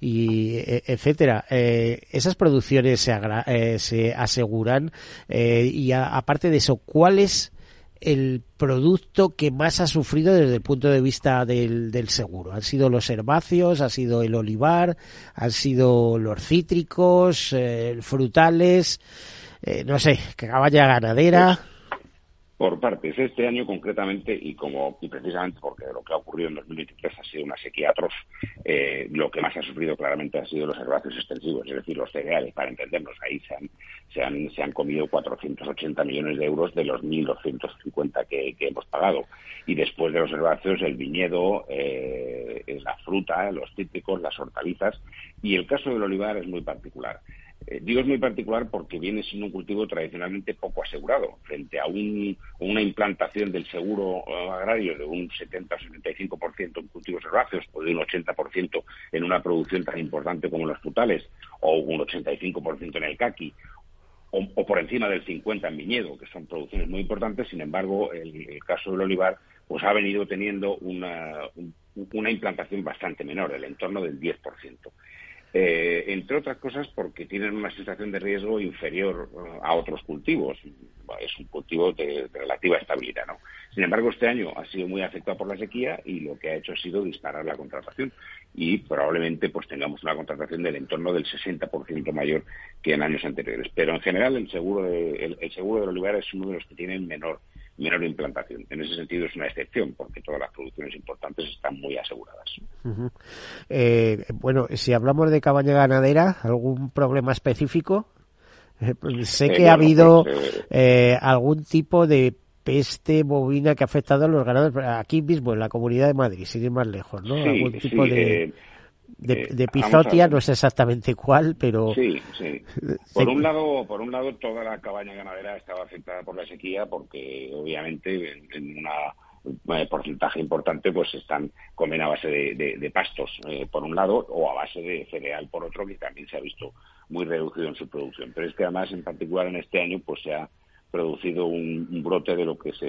[SPEAKER 1] y e, etcétera. Eh, esas producciones se, eh, se aseguran eh, y aparte de eso, ¿cuáles el producto que más ha sufrido desde el punto de vista del, del, seguro. Han sido los herbáceos, ha sido el olivar, han sido los cítricos, eh, frutales, eh, no sé, caballa ganadera.
[SPEAKER 2] Por partes, este año concretamente, y como y precisamente porque lo que ha ocurrido en 2023 ha sido una sequía atroz, eh, lo que más ha sufrido claramente ha sido los herbáceos extensivos, es decir, los cereales, para entendernos. Ahí se han, se han, se han comido 480 millones de euros de los 1.250 que, que hemos pagado. Y después de los herbáceos, el viñedo, eh, la fruta, los cítricos, las hortalizas. Y el caso del olivar es muy particular. Eh, digo es muy particular porque viene siendo un cultivo tradicionalmente poco asegurado frente a una implantación del seguro eh, agrario de un 70 o 75% en cultivos herbáceos o de un 80% en una producción tan importante como los frutales o un 85% en el caqui o, por encima del 50 en viñedo, que son producciones muy importantes. Sin embargo, el, caso del olivar pues ha venido teniendo una, una implantación bastante menor, el entorno del 10%. Eh, entre otras cosas porque tienen una sensación de riesgo inferior eh, a otros cultivos. Es un cultivo de, relativa estabilidad, ¿no? Sin embargo, este año ha sido muy afectado por la sequía y lo que ha hecho ha sido disparar la contratación y probablemente pues tengamos una contratación del entorno del 60% mayor que en años anteriores. Pero en general el seguro de, el, seguro del olivar es uno de los que tienen menor menor implantación. En ese sentido es una excepción, porque todas las producciones importantes están muy aseguradas.
[SPEAKER 1] Eh, bueno, si hablamos de cabaña ganadera, ¿algún problema específico? Eh, sé eh, que ha habido pues, algún tipo de peste bovina que ha afectado a los ganados aquí mismo, en la Comunidad de Madrid, sin ir más lejos, ¿no? algún tipo de de, eh, pizotia, no sé exactamente cuál, pero...
[SPEAKER 2] Sí, sí. Por un, lado, por un lado, toda la cabaña ganadera estaba afectada por la sequía porque, obviamente, en, un eh, porcentaje importante pues están comen a base de, pastos eh, por un lado o a base de cereal por otro que también se ha visto muy reducido en su producción. Pero es que además en particular en este año pues se ha producido un, brote de lo que se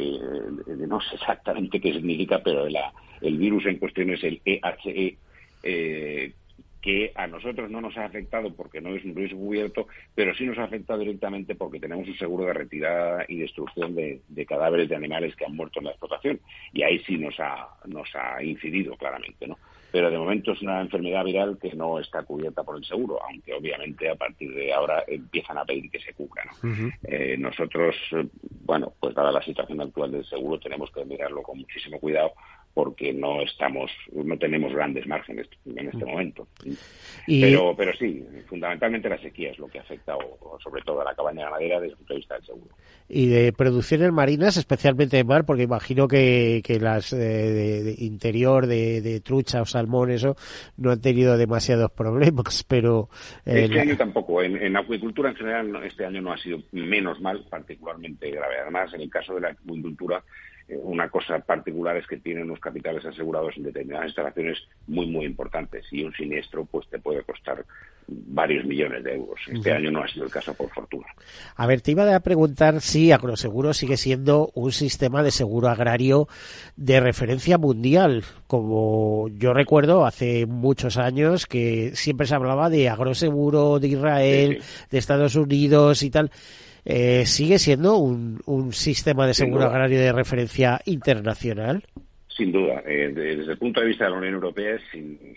[SPEAKER 2] no sé exactamente qué significa pero el virus en cuestión es el EHE eh, que a nosotros no nos ha afectado porque no es un riesgo cubierto, pero sí nos ha afectado directamente porque tenemos un seguro de retirada y destrucción de, cadáveres de animales que han muerto en la explotación. Y ahí sí nos ha, nos ha incidido claramente, ¿no? Pero de momento es una enfermedad viral que no está cubierta por el seguro, aunque obviamente a partir de ahora empiezan a pedir que se cubra. Eh, nosotros, bueno, pues dada la situación actual del seguro, tenemos que mirarlo con muchísimo cuidado porque no estamos, no tenemos grandes márgenes en este momento. Pero, pero sí, fundamentalmente la sequía es lo que afecta sobre todo a la cabaña ganadera desde el punto de vista del seguro.
[SPEAKER 1] Y de producciones marinas, especialmente de mar, porque imagino que, que las de, interior de, trucha o salmón, eso, no han tenido demasiados problemas, pero...
[SPEAKER 2] Eh, este año tampoco. En, en, acuicultura en general, este año no ha sido menos mal, particularmente grave. Además, en el caso de la acuicultura, una cosa particular es que tienen unos capitales asegurados en determinadas instalaciones muy, muy importantes y un siniestro pues te puede costar varios millones de euros. Este año no ha sido el caso, por fortuna.
[SPEAKER 1] A ver, te iba a preguntar si Agroseguro sigue siendo un sistema de seguro agrario de referencia mundial. Como yo recuerdo, hace muchos años que siempre se hablaba de Agroseguro de Israel, de Estados Unidos y tal eh, sigue siendo un, un sistema de seguro agrario de referencia internacional.
[SPEAKER 2] Sin duda, eh, desde el punto de vista de la Unión Europea es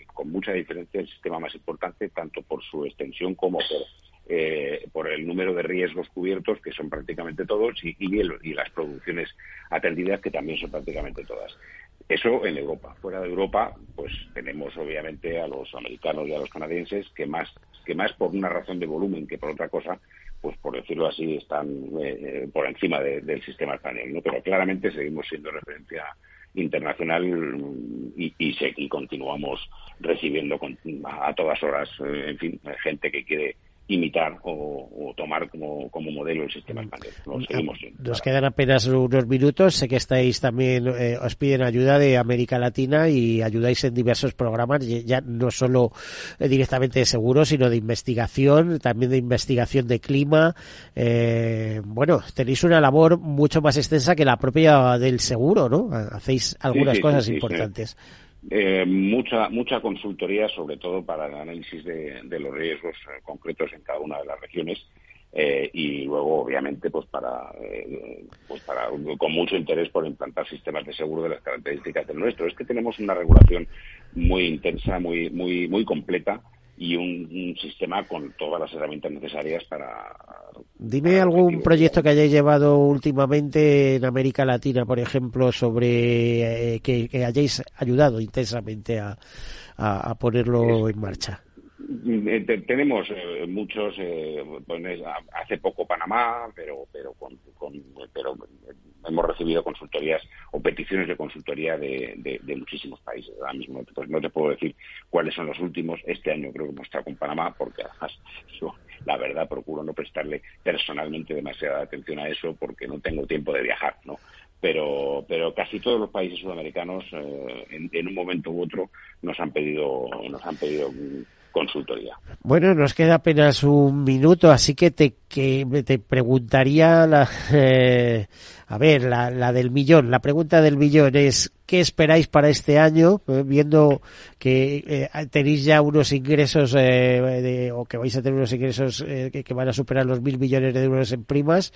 [SPEAKER 2] con mucha diferencia el sistema más importante, tanto por su extensión como por, eh, por el número de riesgos cubiertos, que son prácticamente todos, y, y, las producciones atendidas, que también son prácticamente todas. Eso en Europa. Fuera de Europa, pues tenemos obviamente a los americanos y a los canadienses que más, que más por una razón de volumen que por otra cosa, pues por decirlo así, están eh, eh, por encima del sistema español, ¿no? Pero claramente seguimos siendo referencia internacional y, y, y continuamos recibiendo a todas horas, eh, en fin, gente que quiere imitar o, tomar como, como, modelo el sistema mm. español.
[SPEAKER 1] Nos quedan apenas unos minutos. Sé que estáis también, eh, os piden ayuda de América Latina y ayudáis en diversos programas, ya no solo eh, directamente de seguro, sino de investigación, también de investigación de clima. Eh, bueno, tenéis una labor mucho más extensa que la propia del seguro, ¿no? Hacéis algunas cosas importantes.
[SPEAKER 2] Eh, mucha mucha consultoría, sobre todo para el análisis de, los riesgos eh, concretos en cada una de las regiones eh, y luego, obviamente, pues para, pues para con mucho interés por implantar sistemas de seguro de las características del nuestro. Es que tenemos una regulación muy intensa, muy muy muy completa y un, sistema con todas las herramientas necesarias para,
[SPEAKER 1] Dime algún proyecto que hayáis llevado últimamente en América Latina, por ejemplo, sobre eh, que, hayáis ayudado intensamente a, a, ponerlo en marcha.
[SPEAKER 2] Eh, tenemos eh, muchos, pues, hace poco Panamá, pero pero con, pero hemos recibido consultorías o peticiones de consultoría de, muchísimos países. Ahora mismo pues no te puedo decir cuáles son los últimos. Este año creo que hemos estado con Panamá porque además yo, la verdad procuro no prestarle personalmente demasiada atención a eso porque no tengo tiempo de viajar, ¿no? Pero, pero casi todos los países sudamericanos eh, en, en, un momento u otro nos han pedido nos han pedido consultoría.
[SPEAKER 1] Bueno, nos queda apenas un minuto, así que te, que te preguntaría, la, eh, a ver, la, la del millón. La pregunta del millón es, ¿qué esperáis para este año? Eh, viendo que eh, tenéis ya unos ingresos, eh, o que vais a tener unos ingresos que, que, van a superar los mil millones de euros en primas.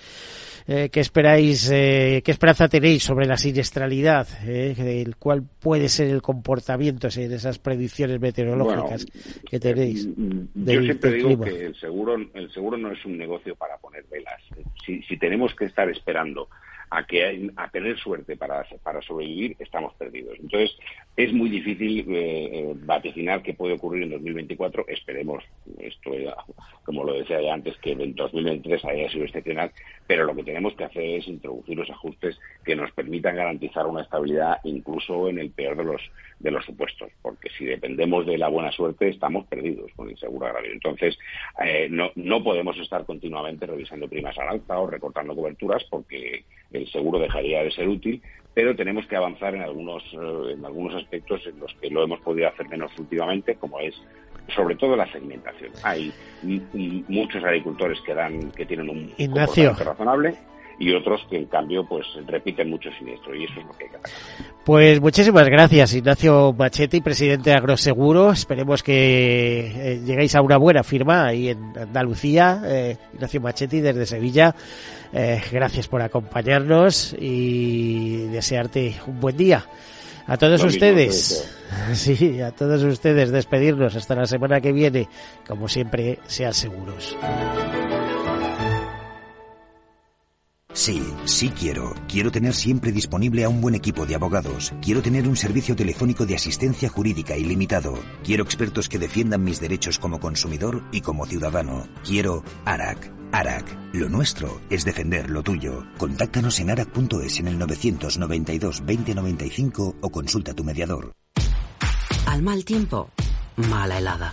[SPEAKER 1] ¿Qué esperáis, qué esperanza tenéis sobre la siniestralidad? el ¿Cuál puede ser el comportamiento en esas predicciones meteorológicas que tenéis?
[SPEAKER 2] Mm, yo siempre digo que el seguro, el seguro no es un negocio para poner velas. Si, si tenemos que estar esperando a que a tener suerte para, para sobrevivir, estamos perdidos. Entonces, es muy difícil eh, eh, vaticinar qué puede ocurrir en 2024. Esperemos, esto como lo decía ya antes, que en 2023 haya sido excepcional, pero lo que tenemos que hacer es introducir los ajustes que nos permitan garantizar una estabilidad incluso en el peor de los de los supuestos, porque si dependemos de la buena suerte estamos perdidos con el seguro agrario. Entonces, eh, no, no podemos estar continuamente revisando primas al alza o recortando coberturas porque el seguro dejaría de ser útil, pero tenemos que avanzar en algunos, eh, en algunos aspectos en los que lo hemos podido hacer menos últimamente, como es sobre todo la segmentación. Hay muchos agricultores que dan que tienen un
[SPEAKER 1] Ignacio.
[SPEAKER 2] razonable y otros que en cambio pues repiten mucho siniestro y eso es lo que hay que hacer.
[SPEAKER 1] Pues muchísimas gracias Ignacio Machetti, presidente de Agroseguro. Esperemos que eh, lleguéis a una buena firma ahí en Andalucía. Eh, Ignacio Machetti desde Sevilla. Eh, gracias por acompañarnos y desearte un buen día. A todos ustedes, sí, a todos ustedes despedirnos hasta la semana que viene. Como siempre, sean seguros.
[SPEAKER 5] Sí, sí quiero. Quiero tener siempre disponible a un buen equipo de abogados. Quiero tener un servicio telefónico de asistencia jurídica ilimitado. Quiero expertos que defiendan mis derechos como consumidor y como ciudadano. Quiero ARAC. ARAC. Lo nuestro es defender lo tuyo. Contáctanos en arac.es en el 992 2095 o consulta a tu mediador.
[SPEAKER 6] Al mal tiempo, mala helada.